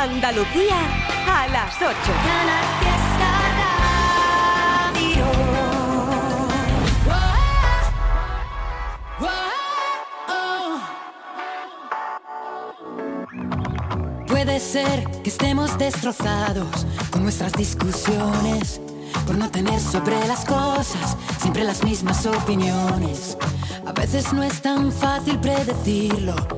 Andalucía a las 8. Puede ser que estemos destrozados con nuestras discusiones, por no tener sobre las cosas siempre las mismas opiniones. A veces no es tan fácil predecirlo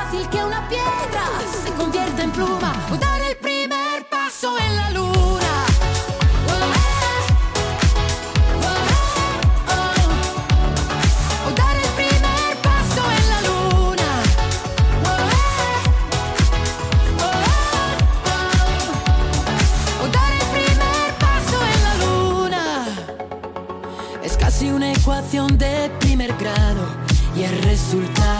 fácil que una piedra se convierta en pluma. O dar el primer paso en la luna. Una ecuación de primer grado y el resultado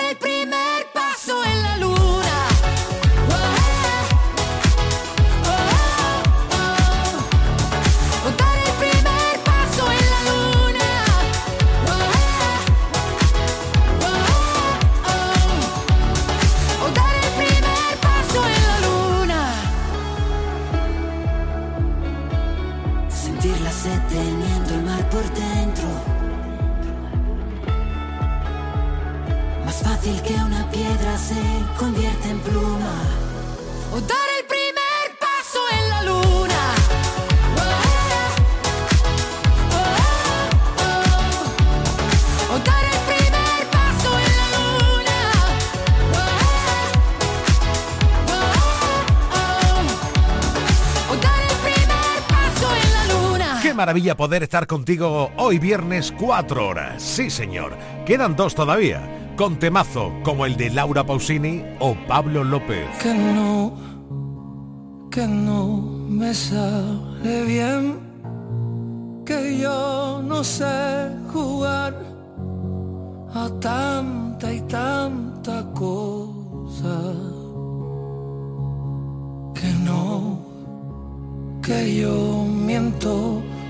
Maravilla poder estar contigo hoy viernes 4 horas. Sí, señor. Quedan dos todavía. Con temazo como el de Laura Pausini o Pablo López. que no, que no me sale bien, que yo no sé jugar a tanta y tanta cosa, que no, que yo miento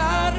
God.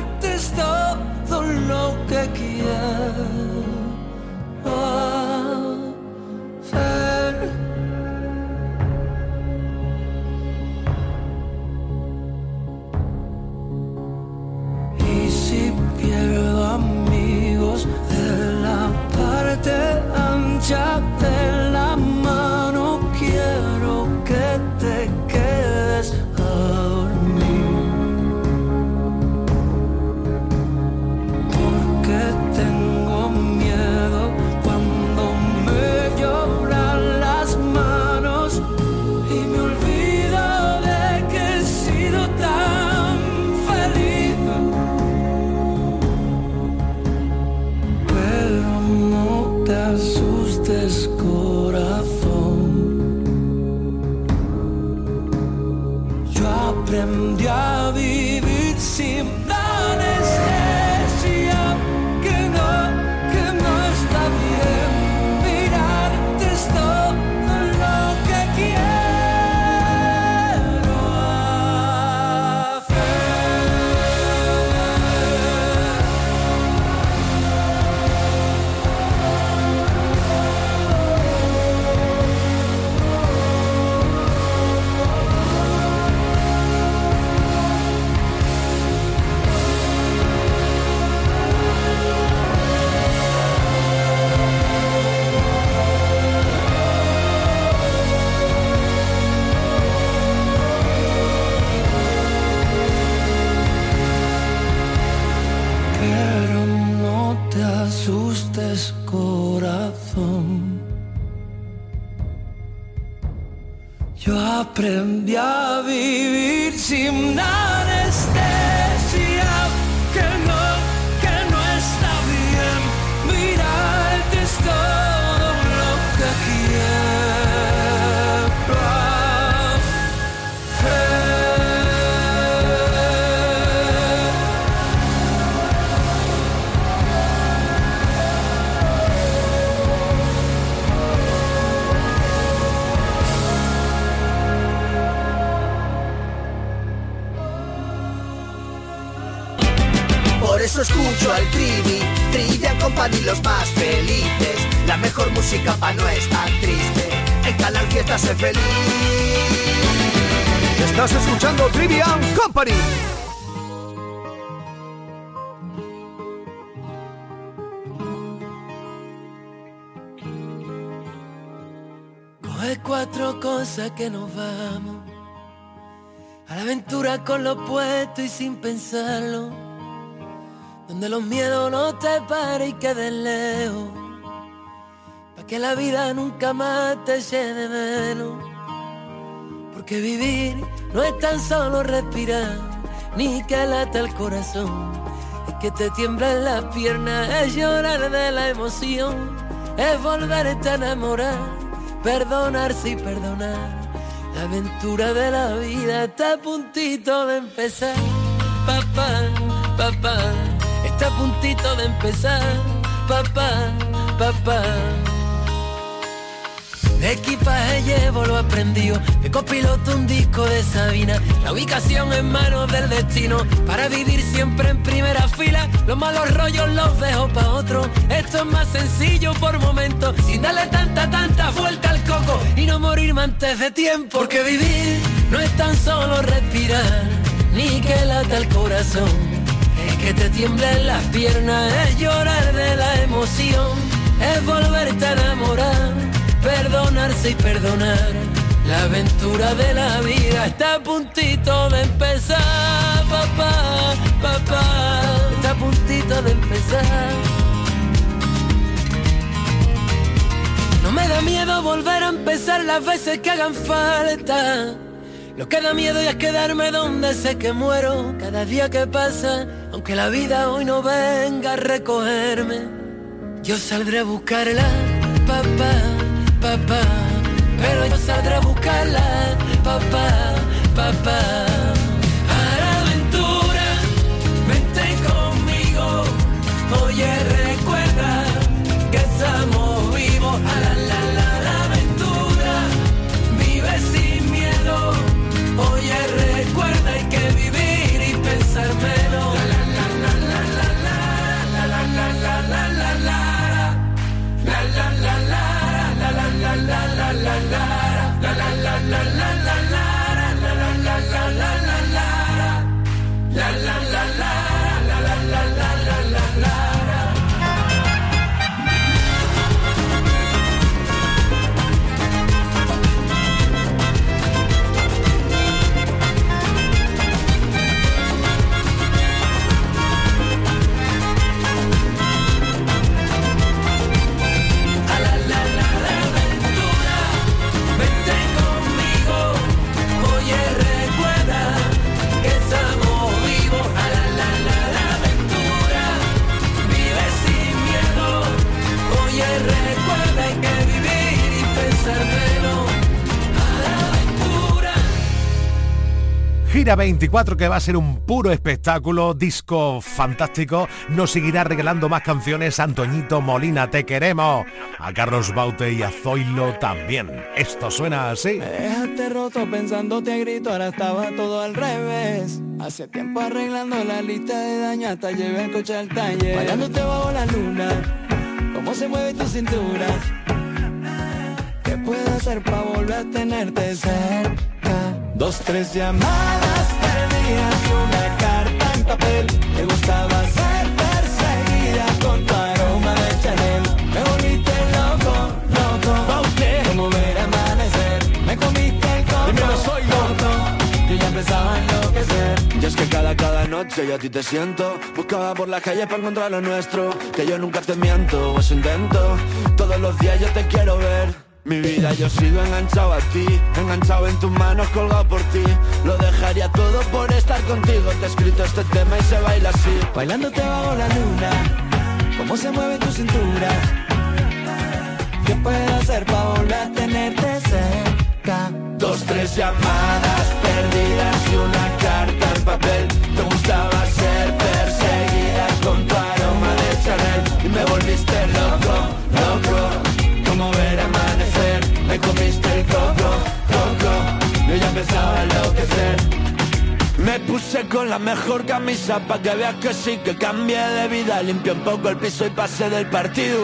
Sin pensarlo. Donde los miedos no te paren y queden lejos. Pa' que la vida nunca más te llene menos. Porque vivir no es tan solo respirar, ni que lata el corazón. Es que te tiemblan las piernas, es llorar de la emoción, es volverte a enamorar, perdonarse y perdonar. La aventura de la vida está a puntito de empezar. Papá, papá, está a puntito de empezar. Papá, papá. De equipaje llevo lo aprendido, de copiloto un disco de Sabina, la ubicación en manos del destino, para vivir siempre en primera fila, los malos rollos los dejo pa' otro, esto es más sencillo por momentos, sin darle tanta, tanta vuelta al coco, y no morirme antes de tiempo, porque vivir no es tan solo respirar, ni que lata el corazón, es que te tiemblen las piernas, es llorar de la emoción, es volverte a enamorar perdonarse y perdonar. La aventura de la vida está a puntito de empezar, papá, papá, está a puntito de empezar. No me da miedo volver a empezar las veces que hagan falta. Lo que da miedo es quedarme donde sé que muero cada día que pasa, aunque la vida hoy no venga a recogerme. Yo saldré a buscarla, papá papá, pero yo saldré a buscarla, papá, papá. Gira 24 que va a ser un puro espectáculo, disco fantástico, nos seguirá regalando más canciones, Antoñito Molina, te queremos, a Carlos Baute y a Zoilo también. Esto suena así. Me dejaste roto pensándote a grito, ahora estaba todo al revés. Hace tiempo arreglando la lista de daños, hasta llevé el coche al taller. Bailándote bajo la luna, cómo se mueve tu cintura. ¿Qué puedo hacer para volver a tenerte cerca? Dos, tres llamadas perdidas y una carta en papel. Me gustaba ser perseguida con tu aroma de Chanel. Me volviste loco, loco. Como ver amanecer. Me comiste el coco. Dímelo, soy loco. Yo ya empezaba a enloquecer. Y es que cada, cada noche yo a ti te siento Buscaba por la calle para encontrar lo nuestro Que yo nunca te miento, o eso intento Todos los días yo te quiero ver Mi vida yo sigo enganchado a ti Enganchado en tus manos, colgado por ti. Lo dejaría todo por estar contigo. Te he escrito este tema y se baila así. Bailándote bajo la luna Cómo se mueve tu cintura. ¿Qué puedo hacer para volver a tenerte cerca? Dos, tres llamadas perdidas con la mejor camisa pa' que veas que sí que cambié de vida. Limpié un poco el piso y pasé del partido.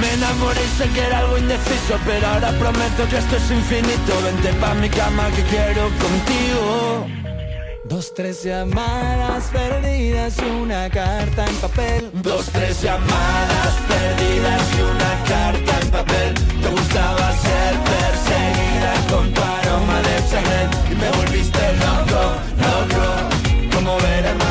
Me enamoré y sé que era algo indeciso Pero ahora prometo que esto es infinito. Vente pa' mi cama que quiero contigo. Dos, tres llamadas perdidas y una carta en papel. Dos, tres llamadas perdidas y una carta en papel. Te gustaba ser con tu aroma de Chanel Y me volviste loco, loco. Como ver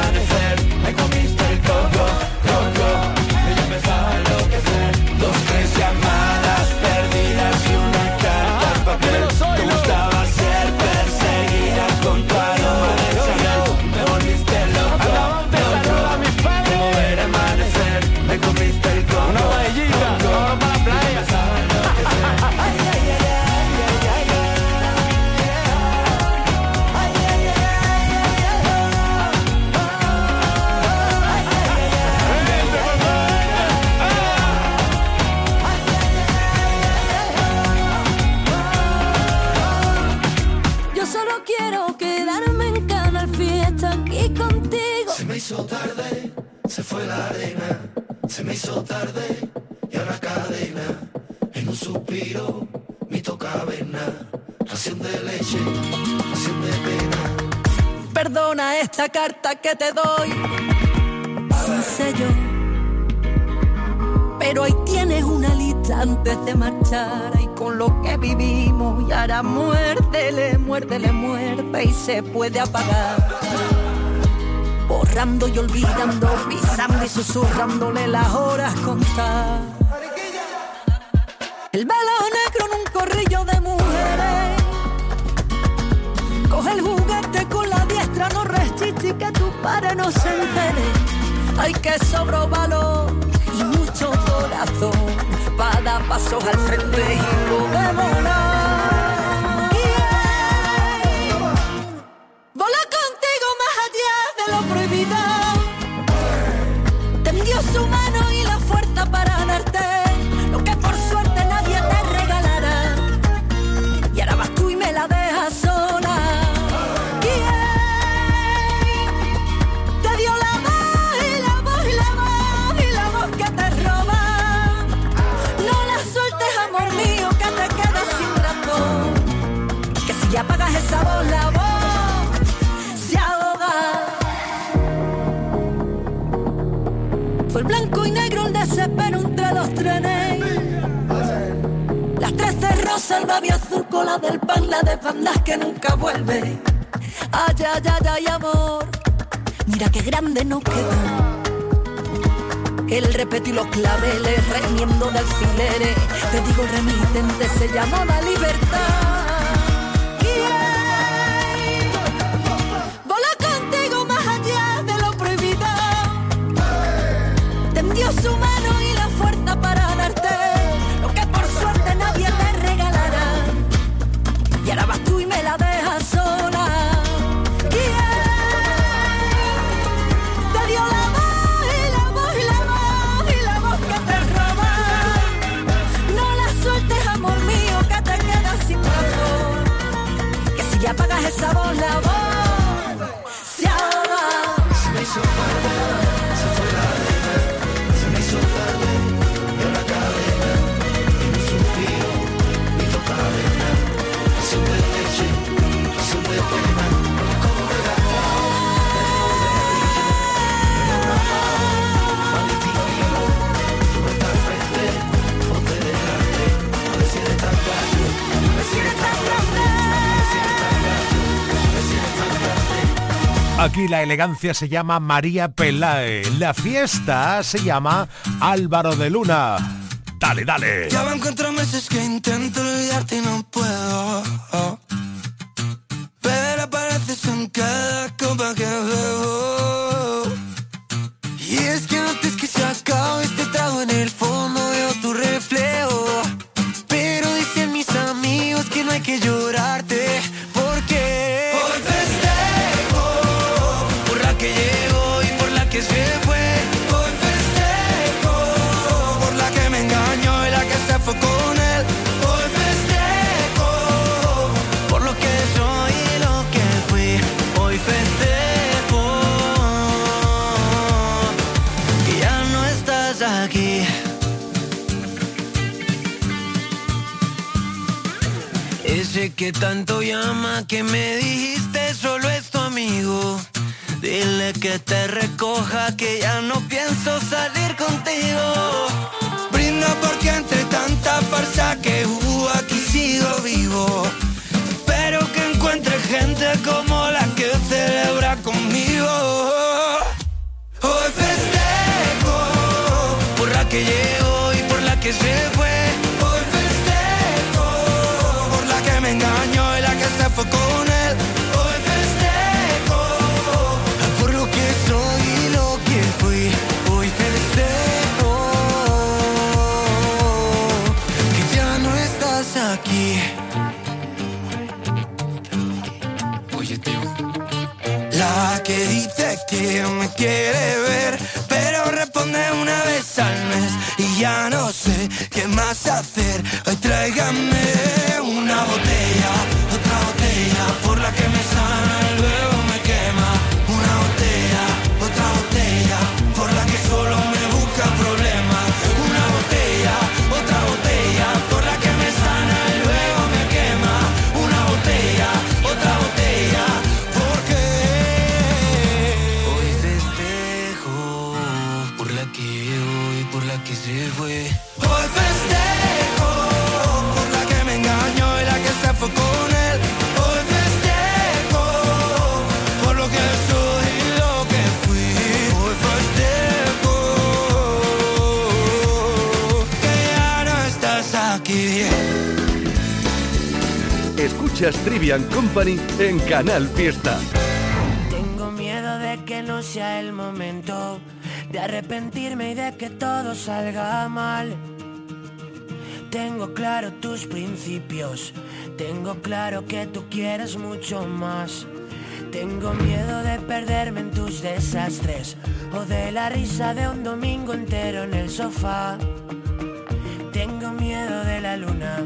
Esta carta que te doy sin sello. Pero ahí tienes una lista antes de marchar y con lo que vivimos y ahora muérdele, muérdele, muerde y se puede apagar. Borrando y olvidando, pisando y susurrándole las horas contar. El velo negro padre no se. Hay que sobro valor y mucho corazón para dar pasos al frente y podemos volar. Yeah. Volar contigo más allá de lo prohibido. Tendió su mano y la fuerza babi azul, cola del pan, la de bandas que nunca vuelve. Ay, ay, ay, ay, amor, mira qué grande nos quedó. El repete y los claveles, remiendo de alfileres. Te digo, remitente se llamaba libertad. Aquí la elegancia se llama María Pelae. La fiesta se llama Álvaro de Luna. Dale, dale. Ya van cuatro meses que intento olvidarte y no puedo. Pero apareces en cada copa que bebo. Que tanto llama que me dijiste solo es tu amigo. Dile que te recoja que ya no pienso salir contigo. Me quiere ver, pero responde una vez al mes y ya no sé qué más hacer. Hoy tráigame Escuchas Trivian Company en Canal Fiesta. Tengo miedo de que no sea el momento de arrepentirme y de que todo salga mal. Tengo claro tus principios, tengo claro que tú quieres mucho más. Tengo miedo de perderme en tus desastres o de la risa de un domingo entero en el sofá. Tengo miedo de la luna,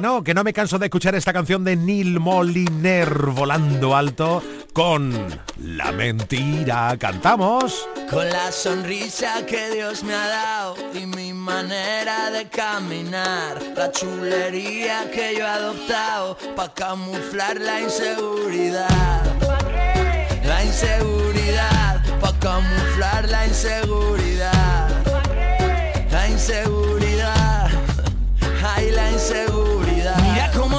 Que no, que no me canso de escuchar esta canción de Neil Moliner volando alto con La mentira. Cantamos. Con la sonrisa que Dios me ha dado y mi manera de caminar, la chulería que yo he adoptado para camuflar la inseguridad. La inseguridad, para camuflar la inseguridad. La inseguridad, ay la inseguridad.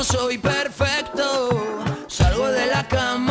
Soy perfecto, salgo de la cama,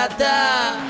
un buen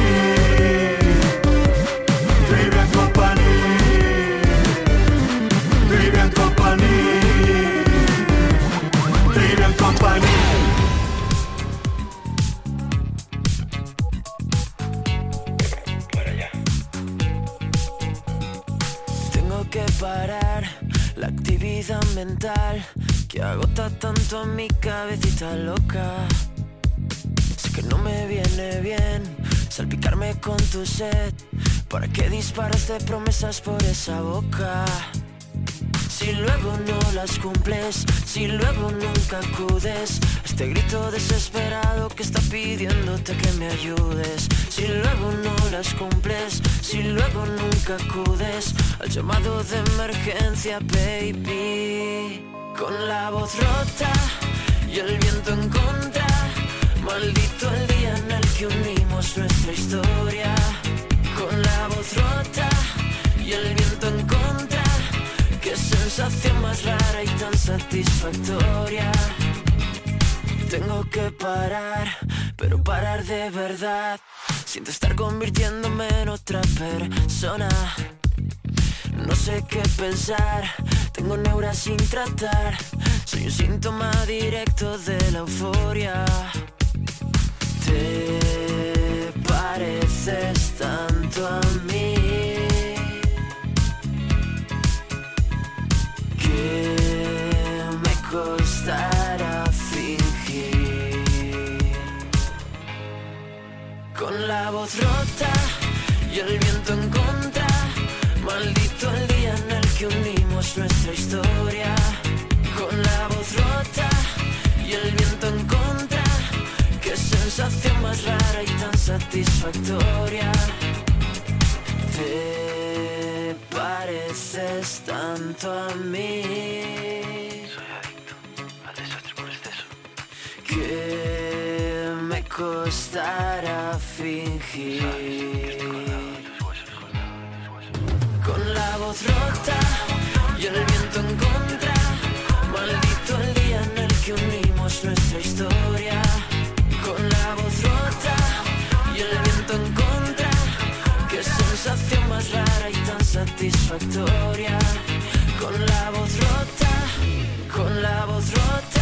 Parar la actividad mental que agota tanto a mi cabecita loca. Sé que no me viene bien salpicarme con tu sed. ¿Para qué disparas de promesas por esa boca? Si luego no las cumples, si luego nunca acudes Este grito desesperado que está pidiéndote que me ayudes. Si luego no las cumples, si luego nunca acudes Al llamado de emergencia, baby. Con la voz rota y el viento en contra Maldito el día en el que unimos nuestra historia. Con la voz rota y el viento en contra Qué sensación más rara y tan satisfactoria. Tengo que parar, pero parar de verdad. Siento estar convirtiéndome en otra persona. No sé qué pensar, tengo neuras sin tratar. Soy un síntoma directo de la euforia. Te nuestra historia. Con la voz rota y el viento en contra. Qué sensación más rara y tan satisfactoria. Te pareces tanto a mí. Soy adicto al desastre por exceso. Que me costará fingir. Nuestra historia. Con la voz rota y el viento en contra. Qué sensación más rara y tan satisfactoria.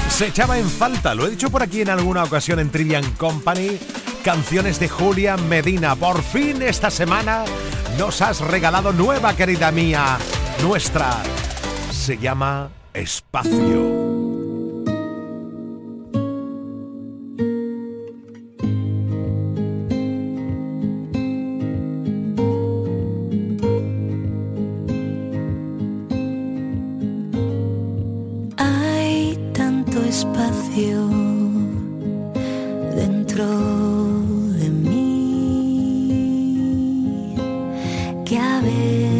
Se echaba en falta, lo he dicho por aquí en alguna ocasión en Trivian Company, canciones de Julia Medina. Por fin esta semana nos has regalado nueva, querida mía, nuestra. Se llama Espacio. Que a veces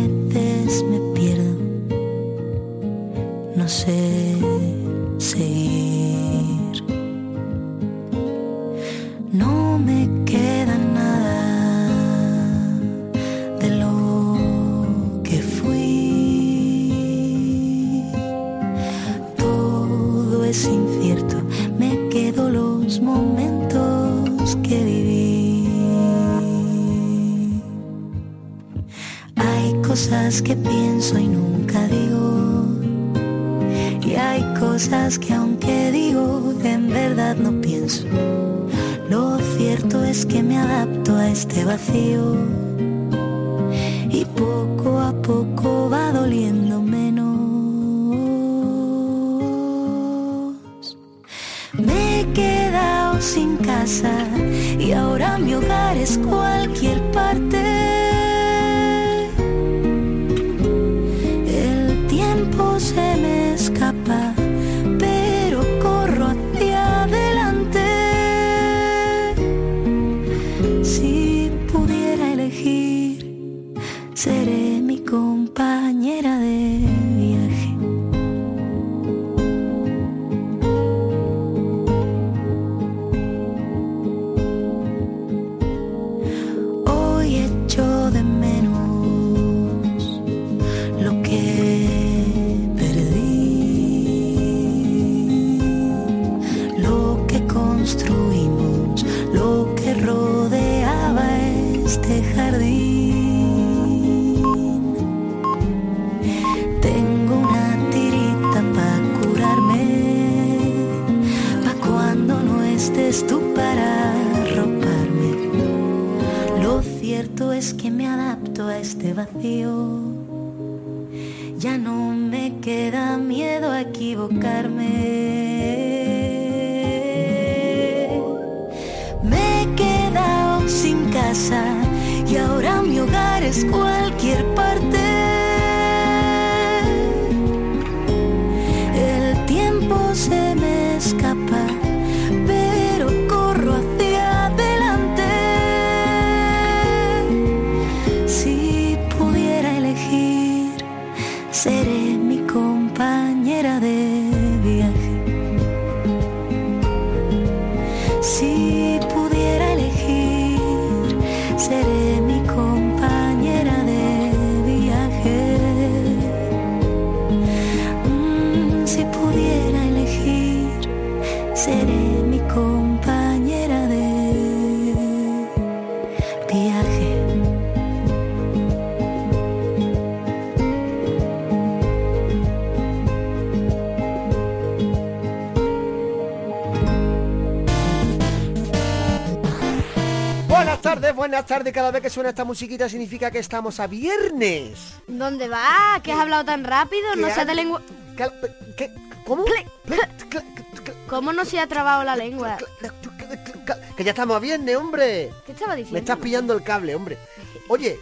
estés tú para arroparme. Lo cierto es que me adapto a este vacío. Ya no me queda miedo a equivocarme. Me he quedado sin casa y ahora mi hogar es cualquier parte. Buenas tardes. Cada vez que suena esta musiquita significa que estamos a viernes. ¿Dónde va? ¿Que has hablado tan rápido? No ¿Qué sé de ha- lengua... ¿Qué? qué- ¿Cómo? ¿Cómo no se ha trabado la lengua? que ya estamos a viernes, hombre. ¿Qué estaba diciendo? Me estás pillando el cable, hombre. Oye,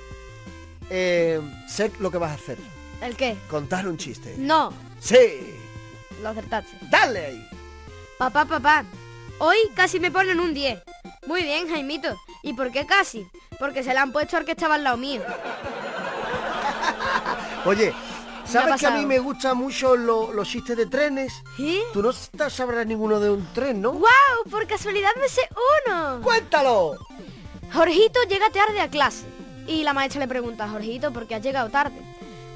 eh, sé lo que vas a hacer. ¿El qué? Contar un chiste. No, Sí. lo acertaste. Dale ahí. Papá, papá, hoy casi me ponen un 10. Muy bien, Jaimito. ¿Y por qué casi? Porque se la han puesto al que estaba al lado mío. Oye, ¿sabes que a mí me gustan mucho lo- los chistes de trenes? ¿Sí? Tú no sa- sabrás ninguno de un tren, ¿no? ¡Wow! Por casualidad me sé uno. ¡Cuéntalo! Jorgito llega tarde a clase. Y la maestra le pregunta, Jorgito, ¿por qué has llegado tarde?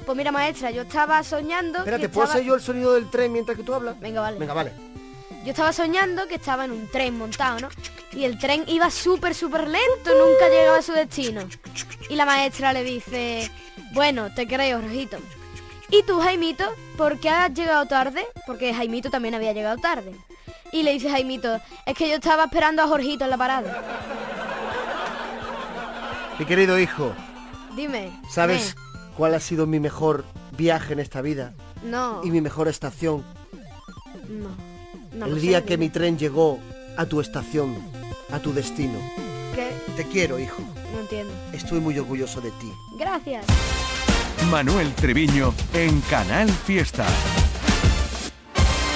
Pues mira, maestra, yo estaba soñando... Espérate, que ¿puedo estaba- hacer yo el sonido del tren mientras que tú hablas? Venga, vale. Venga, vale. Yo estaba soñando que estaba en un tren montado, ¿no? Y el tren iba súper, súper lento, nunca llegaba a su destino. Y la maestra le dice, bueno, te creo, Rojito. ¿Y tú, Jaimito, por qué has llegado tarde? Porque Jaimito también había llegado tarde. Y le dice Jaimito, es que yo estaba esperando a Jorgito en la parada. Mi querido hijo, Dime. ¿sabes cuál ha sido mi mejor viaje en esta vida? No. Y mi mejor estación. No. No el lo día sé, que dime. mi tren llegó a tu estación, a tu destino. ¿Qué? Te quiero, hijo. No entiendo. Estoy muy orgulloso de ti. Gracias. Manuel Treviño en Canal Fiesta.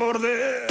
morder.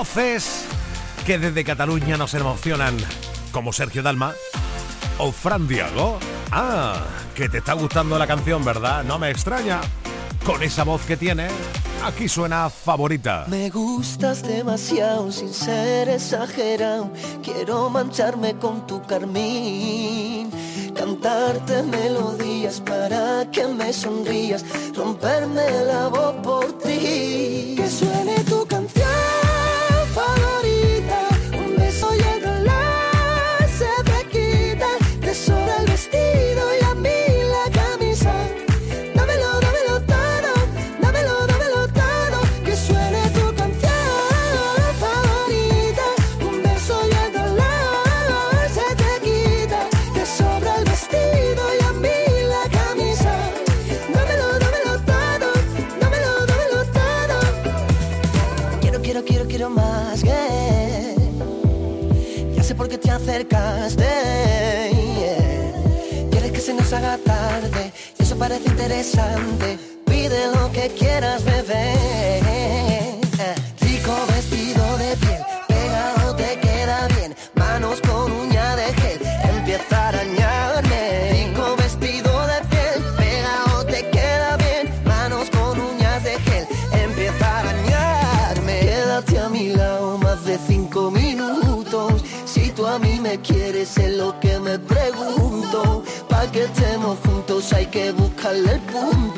Voces que desde Cataluña nos emocionan, como Sergio Dalma o Fran Diago. Ah, que te está gustando la canción, ¿verdad? No me extraña. Con esa voz que tiene, aquí suena favorita. Me gustas demasiado sin ser exagerado. Quiero mancharme con tu carmín. Cantarte melodías para que me sonrías. Romperme la voz por ti. Acercaste. yeah. Quieres que se nos haga tarde, eso parece interesante. Pide lo que quieras, bebé. Que buscarle el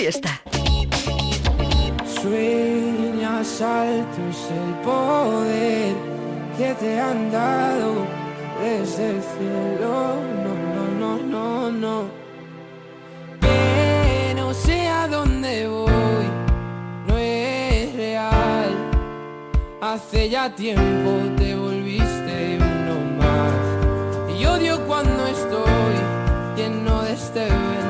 Fiesta. Sueñas alto es el poder que te han dado desde el cielo. No, no, no, no, no. Que no sé a dónde voy, no es real. Hace ya tiempo te volviste uno más. Y odio cuando estoy lleno de este veneno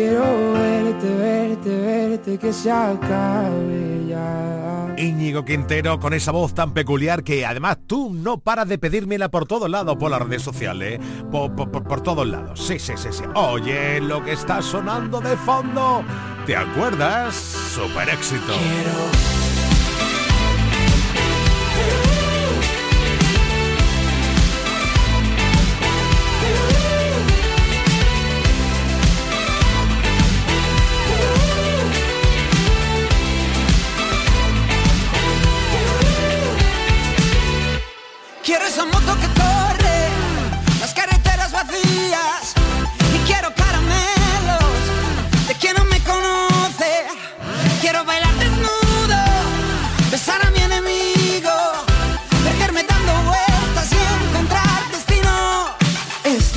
Quiero verte, verte, verte, que se acabe ya. Íñigo Quintero con esa voz tan peculiar que además tú no paras de pedírmela por todos lados, por las redes sociales, por, por, por, todos lados. Sí, sí, sí, sí. Oye, lo que está sonando de fondo, ¿te acuerdas? Super éxito. Quiero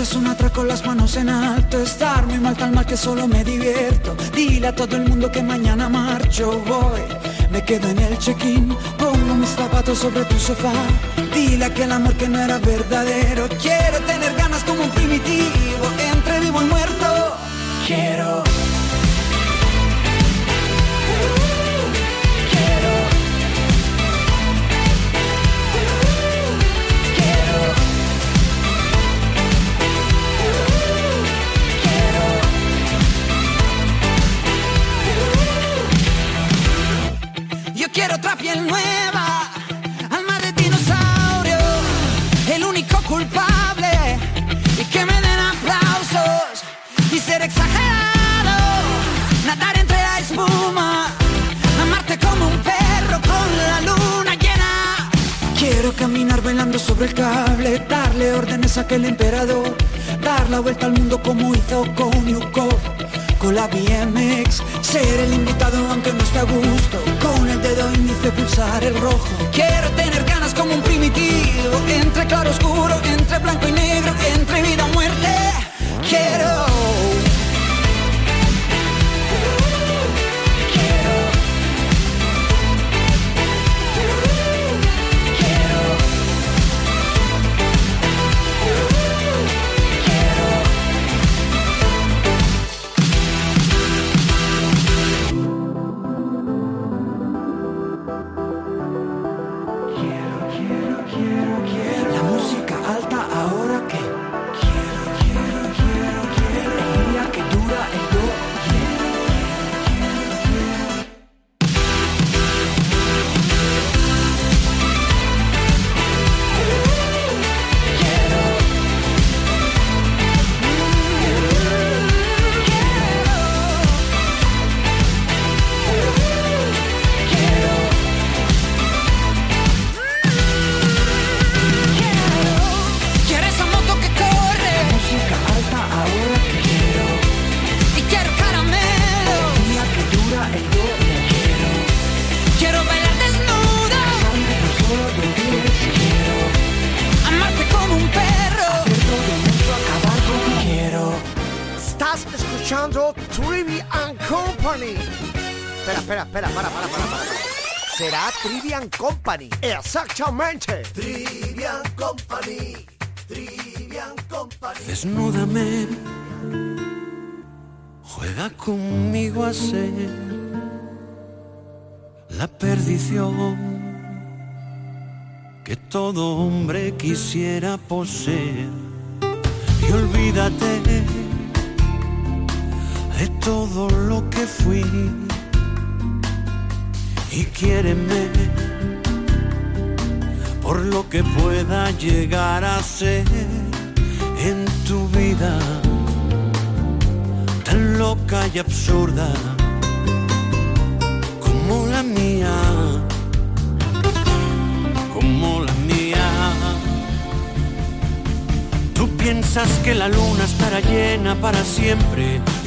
es un atraco las manos en alto, estar muy mal tan mal que solo me divierto. Dile a todo el mundo que mañana marcho voy. Me quedo en el check-in, pongo mis zapatos sobre tu sofá. Dile que el amor que no era verdadero. Quiero tener ganas como un primitivo, entre vivo y muerto. Quiero. Quiero otra piel nueva, alma de dinosaurio, el único culpable. Y que me den aplausos y ser exagerado, nadar entre la espuma, amarte como un perro con la luna llena. Quiero caminar bailando sobre el cable, darle órdenes a aquel emperador, dar la vuelta al mundo como hizo con Yuko, con la BMX, ser el invitado aunque no esté a gusto, el dedo índice pulsar el rojo. Quiero tener ganas como un primitivo, entre claro oscuro, entre blanco y negro, entre vida o muerte. Quiero. Exactamente. Trivian Company. Trivian Company. Desnúdame, juega conmigo a ser la perdición que todo hombre quisiera poseer. Y olvídate de todo lo que fui y quiéreme por lo que pueda llegar a ser en tu vida tan loca y absurda como la mía, como la mía. Tú piensas que la luna estará llena para siempre,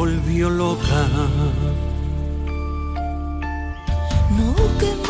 Volvió loca. No que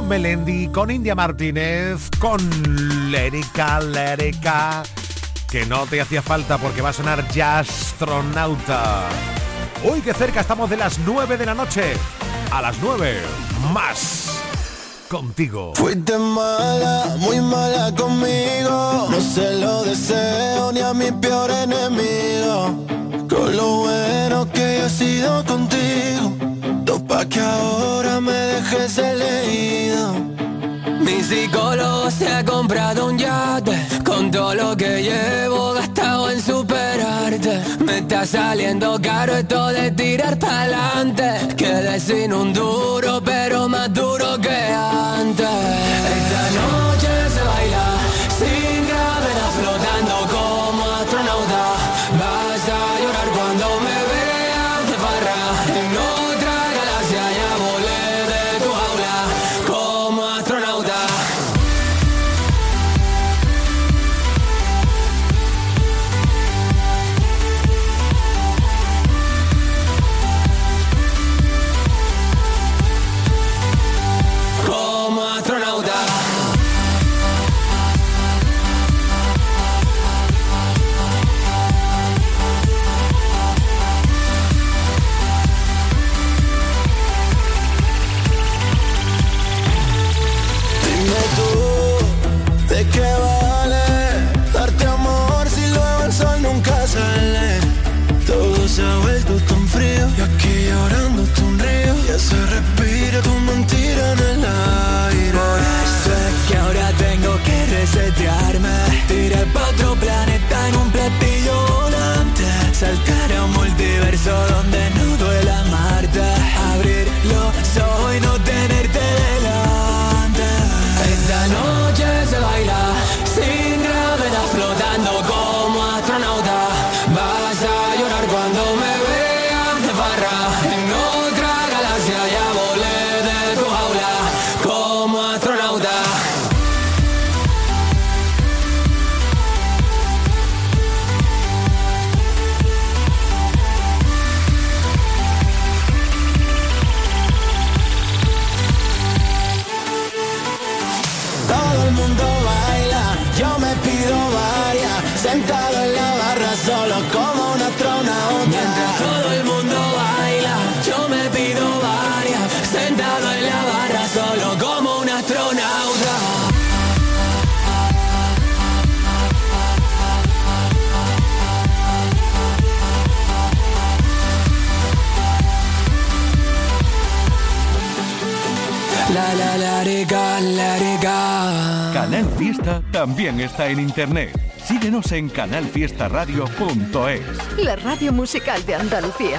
Con Melendi, con India Martínez, con Lérica, Lérica, que no te hacía falta porque va a sonar ya astronauta. Uy, qué cerca estamos de las 9 de la noche. A las 9, más contigo. Fuiste mala, muy mala conmigo. No se lo deseo ni a mi peor enemigo. Con lo bueno que he sido contigo. Topa que ahora me dejes elegido. Mi psicólogo se ha comprado un yate Con todo lo que llevo gastado en superarte. Me está saliendo caro esto de tirar pa'lante. Quedé sin un duro pero más duro que antes. Esta noche Canal Fiesta también está en internet. Síguenos en canalfiestaradio.es. La radio musical de Andalucía.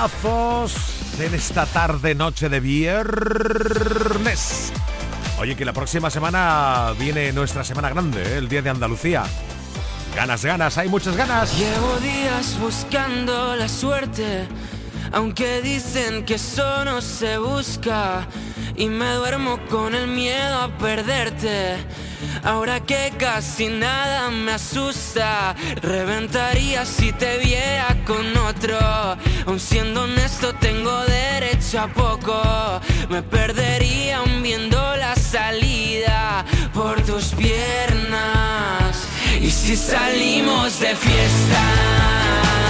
temazos en esta tarde noche de viernes. Oye, que la próxima semana viene nuestra semana grande, ¿eh? el Día de Andalucía. Ganas, ganas, hay muchas ganas. Llevo días buscando la suerte, aunque dicen que eso no se busca. Y me duermo con el miedo a perderte. Ahora que casi nada me asusta, reventaría si te viera con otro. Aun siendo honesto, tengo derecho a poco. Me perdería viendo la salida por tus piernas. Y si salimos de fiesta.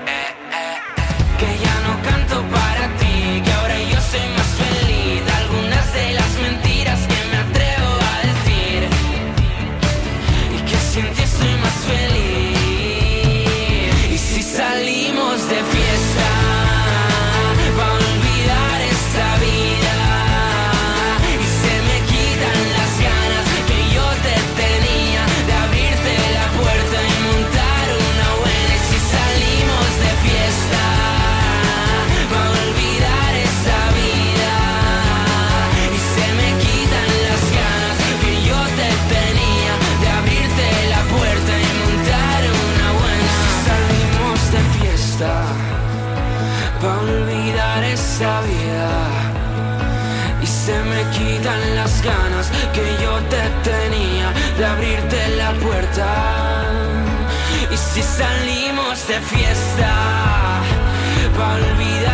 salimos de fiesta, para olvidar.